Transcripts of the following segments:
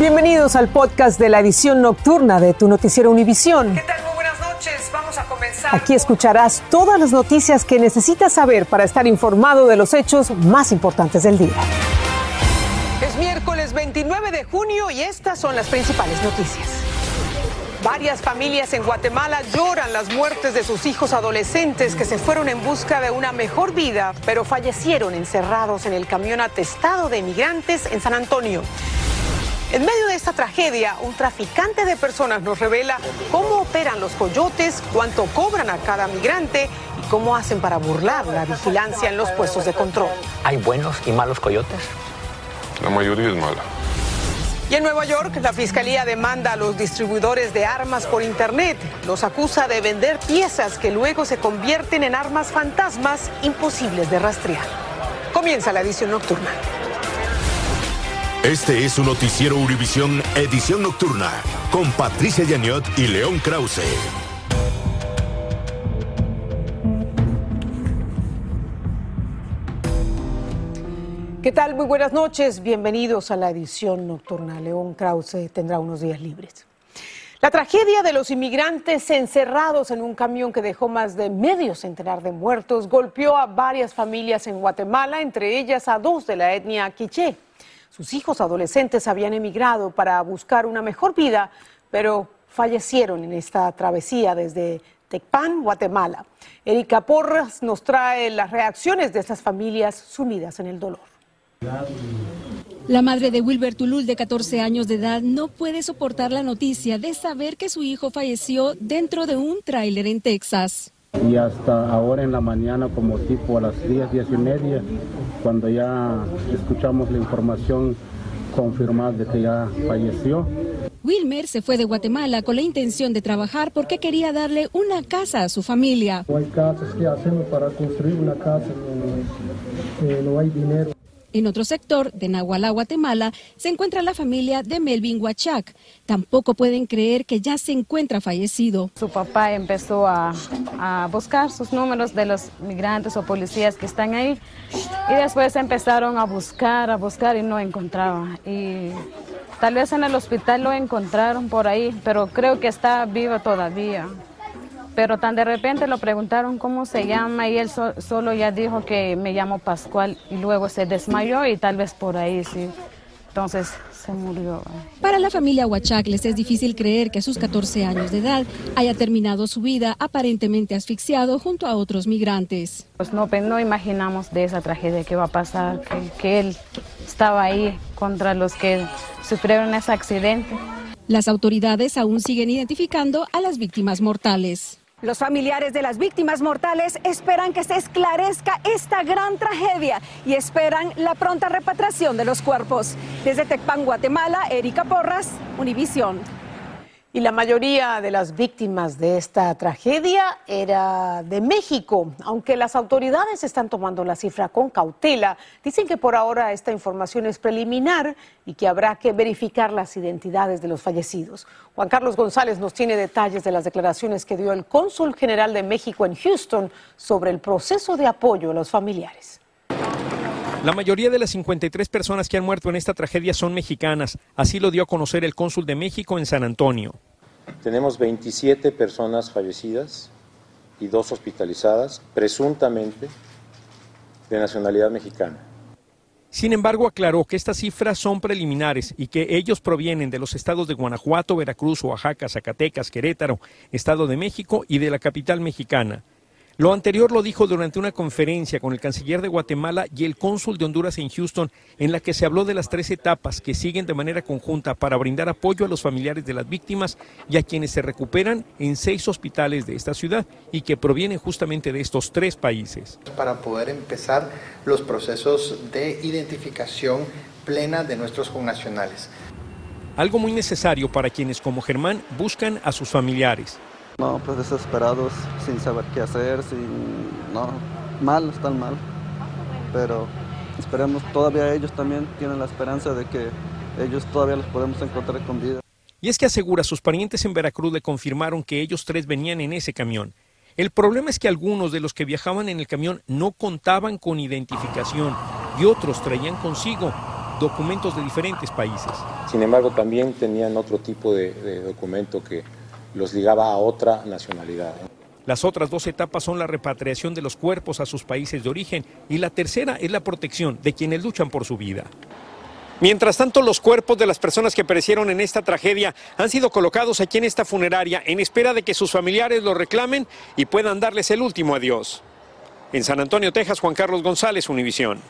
Bienvenidos al podcast de la edición nocturna de tu noticiero Univisión. ¿Qué tal? Muy buenas noches. Vamos a comenzar. Aquí escucharás todas las noticias que necesitas saber para estar informado de los hechos más importantes del día. Es miércoles 29 de junio y estas son las principales noticias. Varias familias en Guatemala lloran las muertes de sus hijos adolescentes que se fueron en busca de una mejor vida, pero fallecieron encerrados en el camión atestado de inmigrantes en San Antonio. En medio de esta tragedia, un traficante de personas nos revela cómo operan los coyotes, cuánto cobran a cada migrante y cómo hacen para burlar la vigilancia en los puestos de control. ¿Hay buenos y malos coyotes? La mayoría es mala. Y en Nueva York, la fiscalía demanda a los distribuidores de armas por Internet. Los acusa de vender piezas que luego se convierten en armas fantasmas imposibles de rastrear. Comienza la edición nocturna. Este es su noticiero Univisión Edición Nocturna con Patricia Yaniot y León Krause. ¿Qué tal? Muy buenas noches. Bienvenidos a la edición nocturna. León Krause tendrá unos días libres. La tragedia de los inmigrantes encerrados en un camión que dejó más de medio centenar de muertos golpeó a varias familias en Guatemala, entre ellas a dos de la etnia quiché. Sus hijos adolescentes habían emigrado para buscar una mejor vida, pero fallecieron en esta travesía desde Tecpan, Guatemala. Erika Porras nos trae las reacciones de estas familias sumidas en el dolor. La madre de Wilber Tulul, de 14 años de edad, no puede soportar la noticia de saber que su hijo falleció dentro de un tráiler en Texas. Y hasta ahora en la mañana, como tipo a las 10, 10 y media, cuando ya escuchamos la información confirmada de que ya falleció. Wilmer se fue de Guatemala con la intención de trabajar porque quería darle una casa a su familia. No hay casas que hacemos para construir una casa, no, eh, no hay dinero. En otro sector de Nahualá, Guatemala, se encuentra la familia de Melvin Huachac. Tampoco pueden creer que ya se encuentra fallecido. Su papá empezó a, a, buscar sus números de los migrantes o policías que están ahí y después empezaron a buscar, a buscar y no encontraban. Y tal vez en el hospital lo encontraron por ahí, pero creo que está vivo todavía pero tan de repente lo preguntaron cómo se llama y él so, solo ya dijo que me llamo Pascual y luego se desmayó y tal vez por ahí sí. Entonces se murió. Para la familia Huachac les es difícil creer que a sus 14 años de edad haya terminado su vida aparentemente asfixiado junto a otros migrantes. Pues no, no imaginamos de esa tragedia que va a pasar, que, que él estaba ahí contra los que sufrieron ese accidente. Las autoridades aún siguen identificando a las víctimas mortales. Los familiares de las víctimas mortales esperan que se esclarezca esta gran tragedia y esperan la pronta repatriación de los cuerpos. Desde Tecpan, Guatemala, Erika Porras, Univisión. Y la mayoría de las víctimas de esta tragedia era de México, aunque las autoridades están tomando la cifra con cautela. Dicen que por ahora esta información es preliminar y que habrá que verificar las identidades de los fallecidos. Juan Carlos González nos tiene detalles de las declaraciones que dio el cónsul general de México en Houston sobre el proceso de apoyo a los familiares. La mayoría de las 53 personas que han muerto en esta tragedia son mexicanas, así lo dio a conocer el cónsul de México en San Antonio. Tenemos 27 personas fallecidas y dos hospitalizadas, presuntamente de nacionalidad mexicana. Sin embargo, aclaró que estas cifras son preliminares y que ellos provienen de los estados de Guanajuato, Veracruz, Oaxaca, Zacatecas, Querétaro, Estado de México y de la capital mexicana. Lo anterior lo dijo durante una conferencia con el canciller de Guatemala y el cónsul de Honduras en Houston, en la que se habló de las tres etapas que siguen de manera conjunta para brindar apoyo a los familiares de las víctimas y a quienes se recuperan en seis hospitales de esta ciudad y que provienen justamente de estos tres países. Para poder empezar los procesos de identificación plena de nuestros connacionales. Algo muy necesario para quienes como Germán buscan a sus familiares. No, pues desesperados, sin saber qué hacer, sin... No, mal, están mal. Pero esperemos, todavía ellos también tienen la esperanza de que ellos todavía los podemos encontrar con vida. Y es que asegura, sus parientes en Veracruz le confirmaron que ellos tres venían en ese camión. El problema es que algunos de los que viajaban en el camión no contaban con identificación y otros traían consigo documentos de diferentes países. Sin embargo, también tenían otro tipo de, de documento que los ligaba a otra nacionalidad. Las otras dos etapas son la repatriación de los cuerpos a sus países de origen y la tercera es la protección de quienes luchan por su vida. Mientras tanto, los cuerpos de las personas que perecieron en esta tragedia han sido colocados aquí en esta funeraria en espera de que sus familiares los reclamen y puedan darles el último adiós. En San Antonio, Texas, Juan Carlos González, Univisión.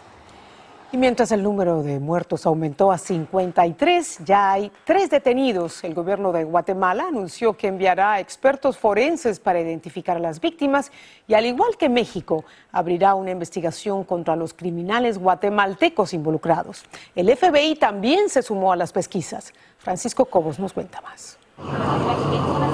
Y mientras el número de muertos aumentó a 53, ya hay tres detenidos. El gobierno de Guatemala anunció que enviará expertos forenses para identificar a las víctimas y al igual que México, abrirá una investigación contra los criminales guatemaltecos involucrados. El FBI también se sumó a las pesquisas. Francisco Cobos nos cuenta más.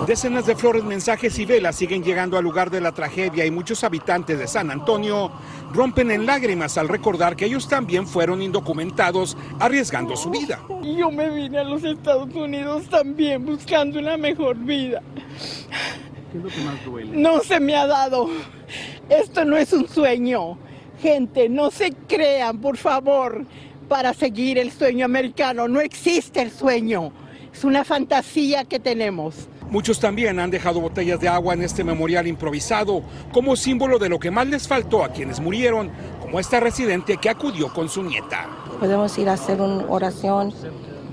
Decenas de flores, mensajes y velas siguen llegando al lugar de la tragedia y muchos habitantes de San Antonio rompen en lágrimas al recordar que ellos también fueron indocumentados arriesgando su vida. Yo me vine a los Estados Unidos también buscando una mejor vida. ¿Qué es lo que más duele? No se me ha dado. Esto no es un sueño. Gente, no se crean, por favor, para seguir el sueño americano. No existe el sueño. Es una fantasía que tenemos. Muchos también han dejado botellas de agua en este memorial improvisado como símbolo de lo que más les faltó a quienes murieron, como esta residente que acudió con su nieta. Podemos ir a hacer una oración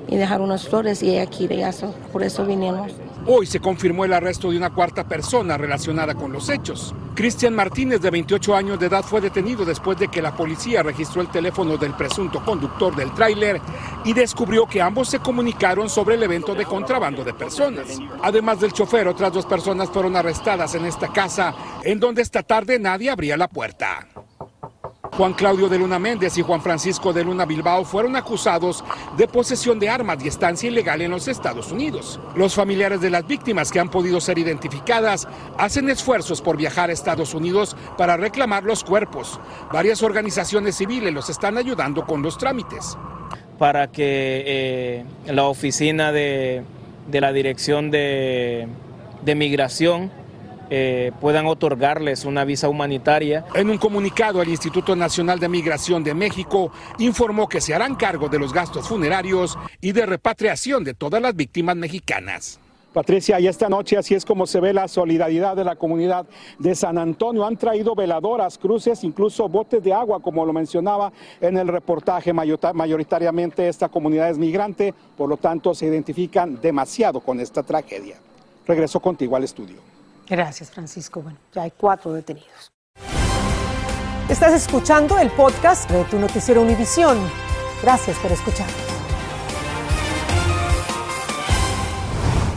y dejar unas flores y ella quiere eso, por eso vinimos. Hoy se confirmó el arresto de una cuarta persona relacionada con los hechos. Cristian Martínez, de 28 años de edad, fue detenido después de que la policía registró el teléfono del presunto conductor del tráiler y descubrió que ambos se comunicaron sobre el evento de contrabando de personas. Además del chofer, otras dos personas fueron arrestadas en esta casa, en donde esta tarde nadie abría la puerta. Juan Claudio de Luna Méndez y Juan Francisco de Luna Bilbao fueron acusados de posesión de armas y estancia ilegal en los Estados Unidos. Los familiares de las víctimas que han podido ser identificadas hacen esfuerzos por viajar a Estados Unidos para reclamar los cuerpos. Varias organizaciones civiles los están ayudando con los trámites. Para que eh, la oficina de, la Dirección de Migración eh, puedan otorgarles una visa humanitaria. En un comunicado, el Instituto Nacional de Migración de México informó que se harán cargo de los gastos funerarios y de repatriación de todas las víctimas mexicanas. Patricia, y esta noche así es como se ve la solidaridad de la comunidad de San Antonio. Han traído veladoras, cruces, incluso botes de agua, como lo mencionaba en el reportaje. Mayoritariamente esta comunidad es migrante, por lo tanto se identifican demasiado con esta tragedia. Regreso contigo al estudio. Gracias, Francisco. Bueno, ya hay cuatro detenidos. Estás escuchando el podcast de tu noticiero Univisión. Gracias por escucharnos.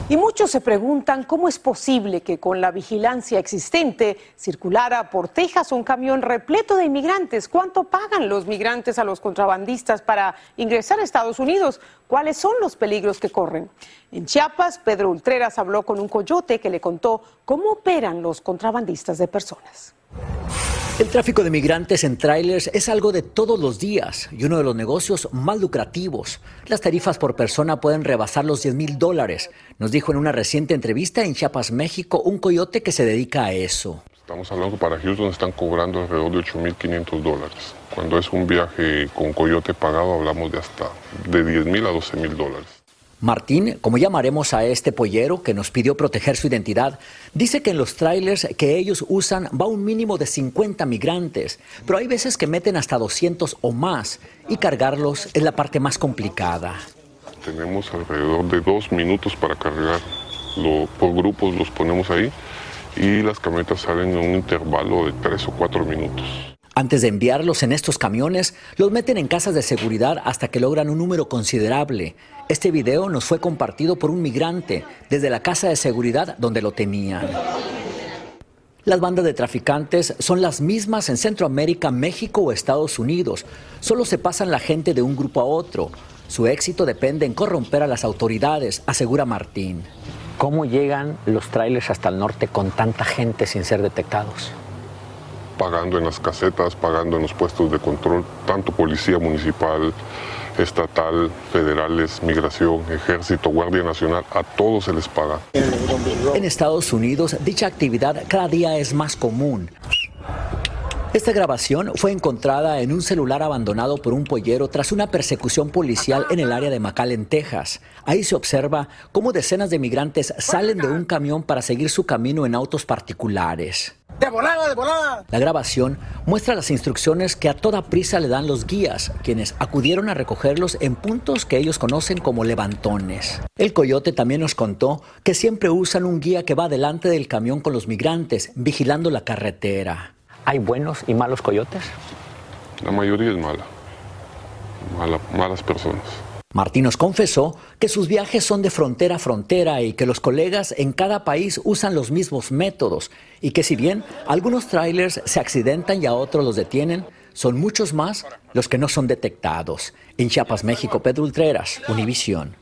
Y muchos se preguntan cómo es posible que con la vigilancia existente circulara por Texas un camión repleto de inmigrantes. ¿Cuánto pagan los migrantes a los contrabandistas para ingresar a Estados Unidos? ¿Cuáles son los peligros que corren? En Chiapas, Pedro Ultreras habló con un coyote que le contó cómo operan los contrabandistas de personas. El tráfico de migrantes en trailers es algo de todos los días y uno de los negocios más lucrativos. Las tarifas por persona pueden rebasar los 10 mil dólares, nos dijo en una reciente entrevista en Chiapas, México, un coyote que se dedica a eso. Estamos hablando para Houston están cobrando alrededor de 8.500 dólares. Cuando es un viaje con coyote pagado hablamos de hasta de 10 mil a 12 mil dólares. Martín, como llamaremos a este pollero que nos pidió proteger su identidad, dice que en los trailers que ellos usan va un mínimo de 50 migrantes, pero hay veces que meten hasta 200 o más y cargarlos es la parte más complicada. Tenemos alrededor de dos minutos para cargar. por grupos los ponemos ahí y las camionetas salen en un intervalo de tres o cuatro minutos. Antes de enviarlos en estos camiones, los meten en casas de seguridad hasta que logran un número considerable. Este video nos fue compartido por un migrante desde la casa de seguridad donde lo tenían. Las bandas de traficantes son las mismas en Centroamérica, México o Estados Unidos. Solo se pasan la gente de un grupo a otro. Su éxito depende en corromper a las autoridades, asegura Martín. ¿Cómo llegan los trailers hasta el norte con tanta gente sin ser detectados? Pagando en las casetas, pagando en los puestos de control, tanto policía municipal, estatal, federales, migración, ejército, guardia nacional, a todos se les paga. En Estados Unidos, dicha actividad cada día es más común. Esta grabación fue encontrada en un celular abandonado por un pollero tras una persecución policial en el área de McAllen, Texas. Ahí se observa cómo decenas de migrantes salen de un camión para seguir su camino en autos particulares. ¡De volada, de volada! La grabación muestra las instrucciones que a toda prisa le dan los guías, quienes acudieron a recogerlos en puntos que ellos conocen como levantones. El coyote también nos contó que siempre usan un guía que va delante del camión con los migrantes, vigilando la carretera. ¿Hay buenos y malos coyotes? La mayoría es mala. malas personas. Martín nos confesó que sus viajes son de frontera a frontera y que los colegas en cada país usan los mismos métodos y que si bien algunos trailers se accidentan y a otros los detienen, son muchos más los que no son detectados. En Chiapas, México, Pedro Ultreras, Univisión.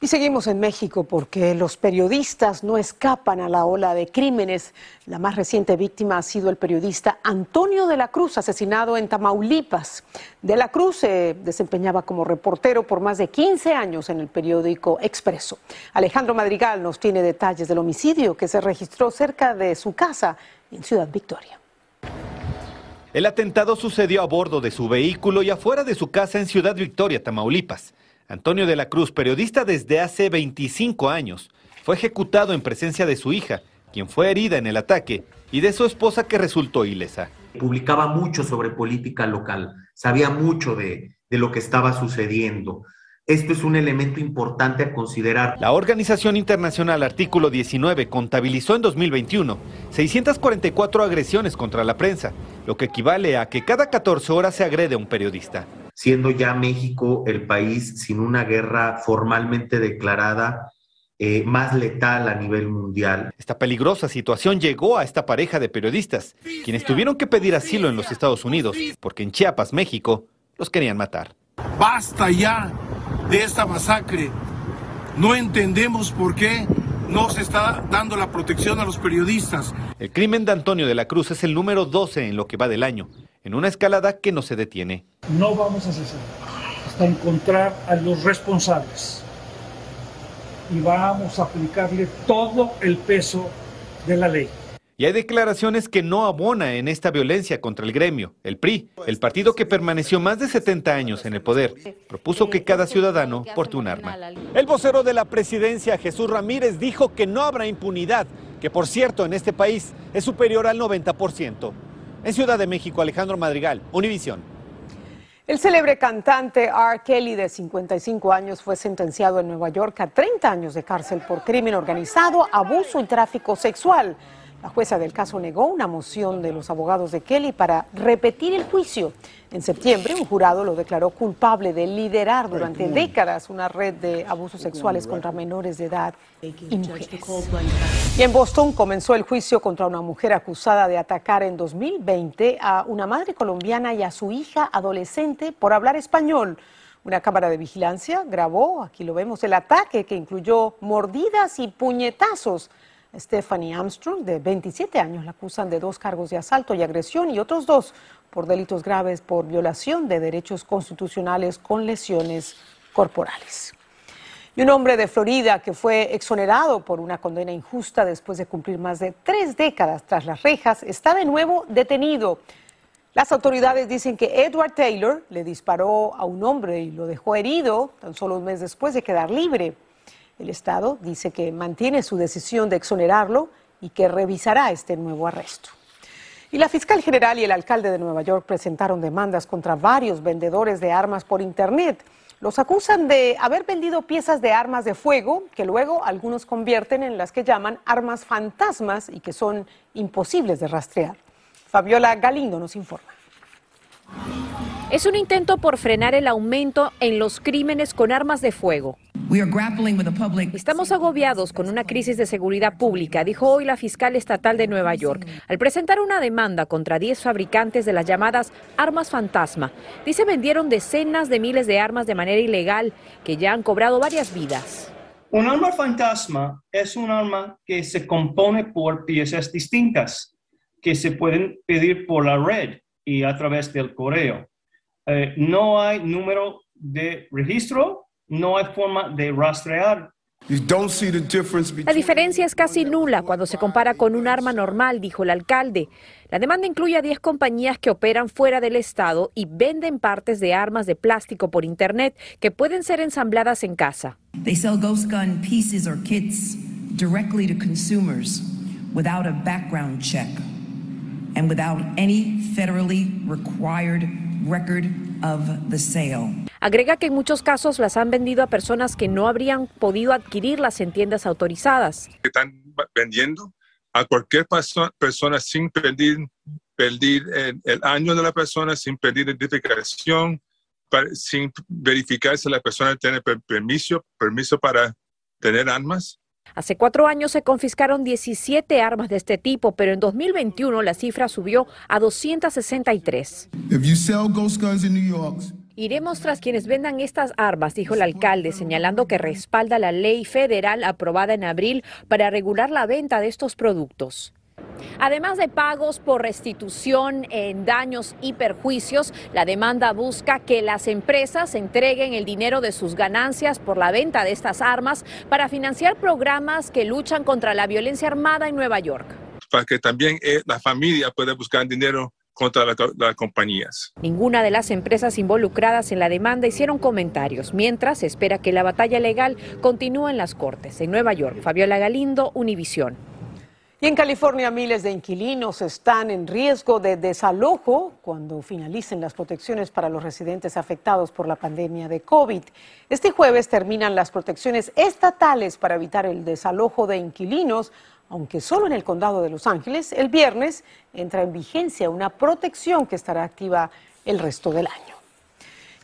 Y seguimos en México porque los periodistas no escapan a la ola de crímenes. La más reciente víctima ha sido el periodista Antonio de la Cruz, asesinado en Tamaulipas. De la Cruz se desempeñaba como reportero por más de 15 años en el periódico Expreso. Alejandro Madrigal nos tiene detalles del homicidio que se registró cerca de su casa en Ciudad Victoria. El atentado sucedió a bordo de su vehículo y afuera de su casa en Ciudad Victoria, Tamaulipas. Antonio de la Cruz, periodista desde hace 25 años, fue ejecutado en presencia de su hija, quien fue herida en el ataque, y de su esposa que resultó ilesa. Publicaba mucho sobre política local, sabía mucho de, de lo que estaba sucediendo. Esto es un elemento importante a considerar. La Organización Internacional Artículo 19 contabilizó en 2021 644 agresiones contra la prensa, lo que equivale a que cada 14 horas se agrede a un periodista siendo ya México el país sin una guerra formalmente declarada eh, más letal a nivel mundial. Esta peligrosa situación llegó a esta pareja de periodistas, quienes tuvieron que pedir asilo en los Estados Unidos, porque en Chiapas, México, los querían matar. Basta ya de esta masacre. No entendemos por qué no se está dando la protección a los periodistas. El crimen de Antonio de la Cruz es el número 12 en lo que va del año en una escalada que no se detiene. No vamos a cesar hasta encontrar a los responsables y vamos a aplicarle todo el peso de la ley. Y hay declaraciones que no abona en esta violencia contra el gremio. El PRI, el partido que permaneció más de 70 años en el poder, propuso que cada ciudadano porte un arma. El vocero de la presidencia, Jesús Ramírez, dijo que no habrá impunidad, que por cierto en este país es superior al 90%. En Ciudad de México, Alejandro Madrigal, Univisión. El célebre cantante R. Kelly, de 55 años, fue sentenciado en Nueva York a 30 años de cárcel por crimen organizado, abuso y tráfico sexual. La jueza del caso negó una moción de los abogados de Kelly para repetir el juicio. En septiembre, un jurado lo declaró culpable de liderar durante décadas una red de abusos sexuales contra menores de edad y mujeres. Y en Boston comenzó el juicio contra una mujer acusada de atacar en 2020 a una madre colombiana y a su hija adolescente por hablar español. Una cámara de vigilancia grabó, aquí lo vemos, el ataque que incluyó mordidas y puñetazos. Stephanie Armstrong, de 27 años, la acusan de dos cargos de asalto y agresión y otros dos por delitos graves por violación de derechos constitucionales con lesiones corporales. Y un hombre de Florida que fue exonerado por una condena injusta después de cumplir más de tres décadas tras las rejas está de nuevo detenido. Las autoridades dicen que Edward Taylor le disparó a un hombre y lo dejó herido tan solo un mes después de quedar libre. El Estado dice que mantiene su decisión de exonerarlo y que revisará este nuevo arresto. Y la fiscal general y el alcalde de Nueva York presentaron demandas contra varios vendedores de armas por Internet. Los acusan de haber vendido piezas de armas de fuego que luego algunos convierten en las que llaman armas fantasmas y que son imposibles de rastrear. Fabiola Galindo nos informa. Es un intento por frenar el aumento en los crímenes con armas de fuego. Estamos agobiados con una crisis de seguridad pública, dijo hoy la fiscal estatal de Nueva York, al presentar una demanda contra 10 fabricantes de las llamadas armas fantasma. Dice vendieron decenas de miles de armas de manera ilegal que ya han cobrado varias vidas. Un arma fantasma es un arma que se compone por piezas distintas que se pueden pedir por la red y a través del correo. Eh, no hay número de registro, no hay forma de rastrear La diferencia es casi nula cuando se compara con un arma normal, dijo el alcalde. La demanda incluye a 10 compañías que operan fuera del estado y venden partes de armas de plástico por internet que pueden ser ensambladas en casa. They sell ghost gun pieces or kits directly to consumers without a background check and without any federally required record of the sale. Agrega que en muchos casos las han vendido a personas que no habrían podido adquirirlas en tiendas autorizadas. Están vendiendo a cualquier persona sin pedir, pedir el, año de la persona, sin pedir identificación, sin verificar si la persona tiene permiso, permiso para tener armas. Hace cuatro años se confiscaron 17 armas de este tipo, pero en 2021 la cifra subió a 263. Iremos tras quienes vendan estas armas, dijo el alcalde, señalando que respalda la ley federal aprobada en abril para regular la venta de estos productos. Además de pagos por restitución en daños y perjuicios, la demanda busca que las empresas entreguen el dinero de sus ganancias por la venta de estas armas para financiar programas que luchan contra la violencia armada en Nueva York. Para que también eh, la familia pueda buscar dinero contra las compañías. Ninguna de las empresas involucradas en la demanda hicieron comentarios, mientras se espera que la batalla legal continúe en las Cortes. En Nueva York, Fabiola Galindo, Univisión. Y en California miles de inquilinos están en riesgo de desalojo cuando finalicen las protecciones para los residentes afectados por la pandemia de COVID. Este jueves terminan las protecciones estatales para evitar el desalojo de inquilinos aunque solo en el condado de Los Ángeles, el viernes entra en vigencia una protección que estará activa el resto del año.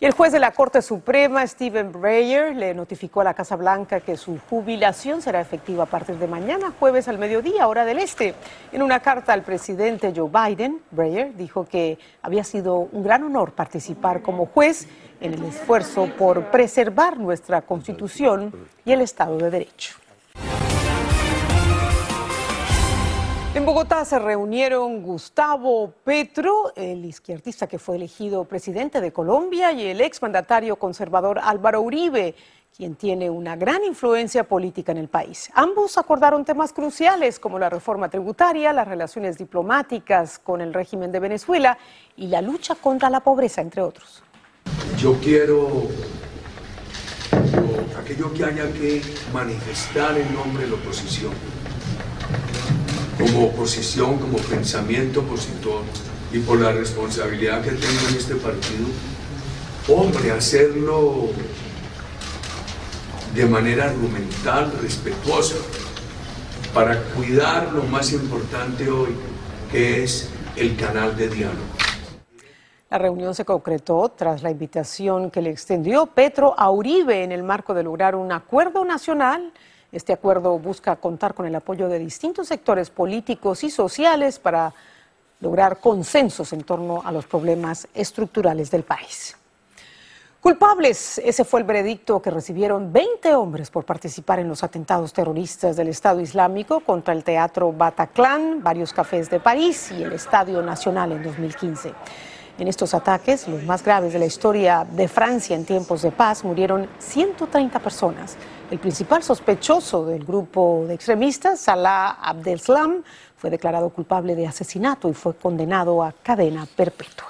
Y el juez de la Corte Suprema, Stephen Breyer, le notificó a la Casa Blanca que su jubilación será efectiva a partir de mañana, jueves al mediodía, hora del este. En una carta al presidente Joe Biden, Breyer dijo que había sido un gran honor participar como juez en el esfuerzo por preservar nuestra Constitución y el Estado de Derecho. En Bogotá se reunieron Gustavo Petro, el izquierdista que fue elegido presidente de Colombia, y el exmandatario conservador Álvaro Uribe, quien tiene una gran influencia política en el país. Ambos acordaron temas cruciales como la reforma tributaria, las relaciones diplomáticas con el régimen de Venezuela y la lucha contra la pobreza, entre otros. Yo quiero aquello que haya que manifestar en nombre de la oposición como oposición, como pensamiento opositor y por la responsabilidad que tengo en este partido, hombre, hacerlo de manera argumental, respetuosa, para cuidar lo más importante hoy, que es el canal de diálogo. La reunión se concretó tras la invitación que le extendió Petro a Uribe en el marco de lograr un acuerdo nacional este acuerdo busca contar con el apoyo de distintos sectores políticos y sociales para lograr consensos en torno a los problemas estructurales del país. Culpables, ese fue el veredicto que recibieron 20 hombres por participar en los atentados terroristas del Estado Islámico contra el Teatro Bataclan, varios cafés de París y el Estadio Nacional en 2015. En estos ataques, los más graves de la historia de Francia en tiempos de paz, murieron 130 personas. El principal sospechoso del grupo de extremistas, Salah Abdeslam, fue declarado culpable de asesinato y fue condenado a cadena perpetua.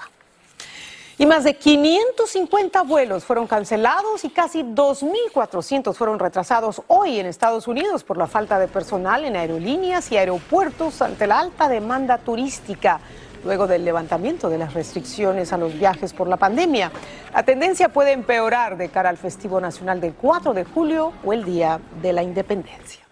Y más de 550 vuelos fueron cancelados y casi 2.400 fueron retrasados hoy en Estados Unidos por la falta de personal en aerolíneas y aeropuertos ante la alta demanda turística luego del levantamiento de las restricciones a los viajes por la pandemia. La tendencia puede empeorar de cara al festivo nacional del 4 de julio o el Día de la Independencia.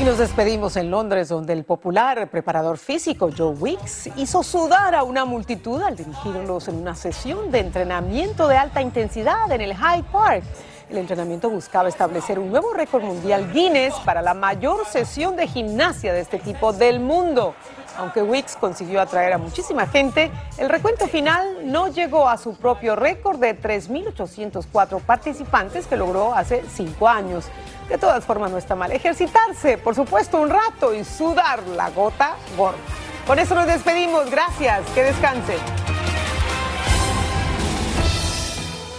Y nos despedimos en Londres, donde el popular preparador físico Joe Wicks hizo sudar a una multitud al dirigirlos en una sesión de entrenamiento de alta intensidad en el Hyde Park. El entrenamiento buscaba establecer un nuevo récord mundial Guinness para la mayor sesión de gimnasia de este tipo del mundo. Aunque Wicks consiguió atraer a muchísima gente, el recuento final no llegó a su propio récord de 3.804 participantes que logró hace cinco años. De todas formas, no está mal ejercitarse, por supuesto, un rato y sudar la gota gorda. Con eso nos despedimos. Gracias. Que descanse.